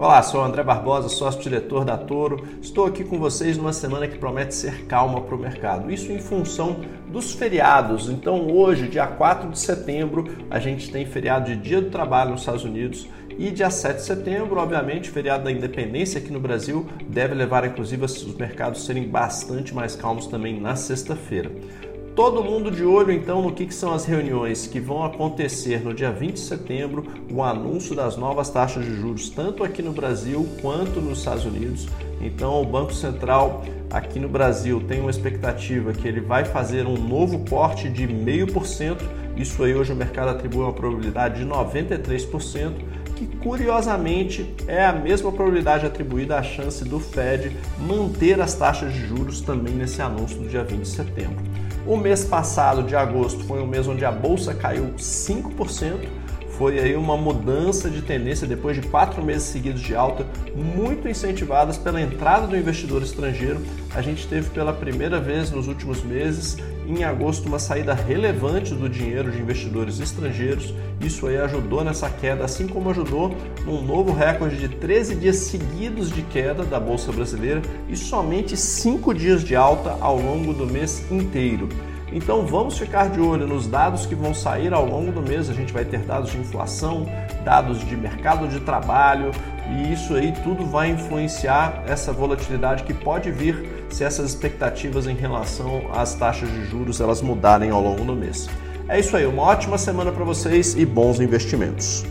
Olá, sou o André Barbosa, sócio-diretor da Toro. Estou aqui com vocês numa semana que promete ser calma para o mercado. Isso em função dos feriados. Então, hoje, dia 4 de setembro, a gente tem feriado de Dia do Trabalho nos Estados Unidos e dia 7 de setembro, obviamente, feriado da independência aqui no Brasil, deve levar inclusive os mercados serem bastante mais calmos também na sexta-feira. Todo mundo de olho então no que, que, são as reuniões que vão acontecer no dia 20 de setembro, o anúncio das novas taxas de juros, tanto aqui no Brasil quanto nos Estados Unidos. Então, o Banco Central aqui no Brasil tem uma expectativa que ele vai fazer um novo corte de 0,5%. Isso aí hoje o mercado atribui uma probabilidade de 93%, que curiosamente é a mesma probabilidade atribuída à chance do Fed manter as taxas de juros também nesse anúncio do dia 20 de setembro. O mês passado, de agosto, foi um mês onde a bolsa caiu 5%. Foi aí uma mudança de tendência depois de quatro meses seguidos de alta, muito incentivadas pela entrada do investidor estrangeiro. A gente teve pela primeira vez nos últimos meses, em agosto, uma saída relevante do dinheiro de investidores estrangeiros. Isso aí ajudou nessa queda, assim como ajudou num novo recorde de 13 dias seguidos de queda da Bolsa Brasileira e somente 5 dias de alta ao longo do mês inteiro. Então vamos ficar de olho nos dados que vão sair ao longo do mês. A gente vai ter dados de inflação, dados de mercado de trabalho e isso aí tudo vai influenciar essa volatilidade que pode vir se essas expectativas em relação às taxas de juros elas mudarem ao longo do mês. É isso aí, uma ótima semana para vocês e bons investimentos.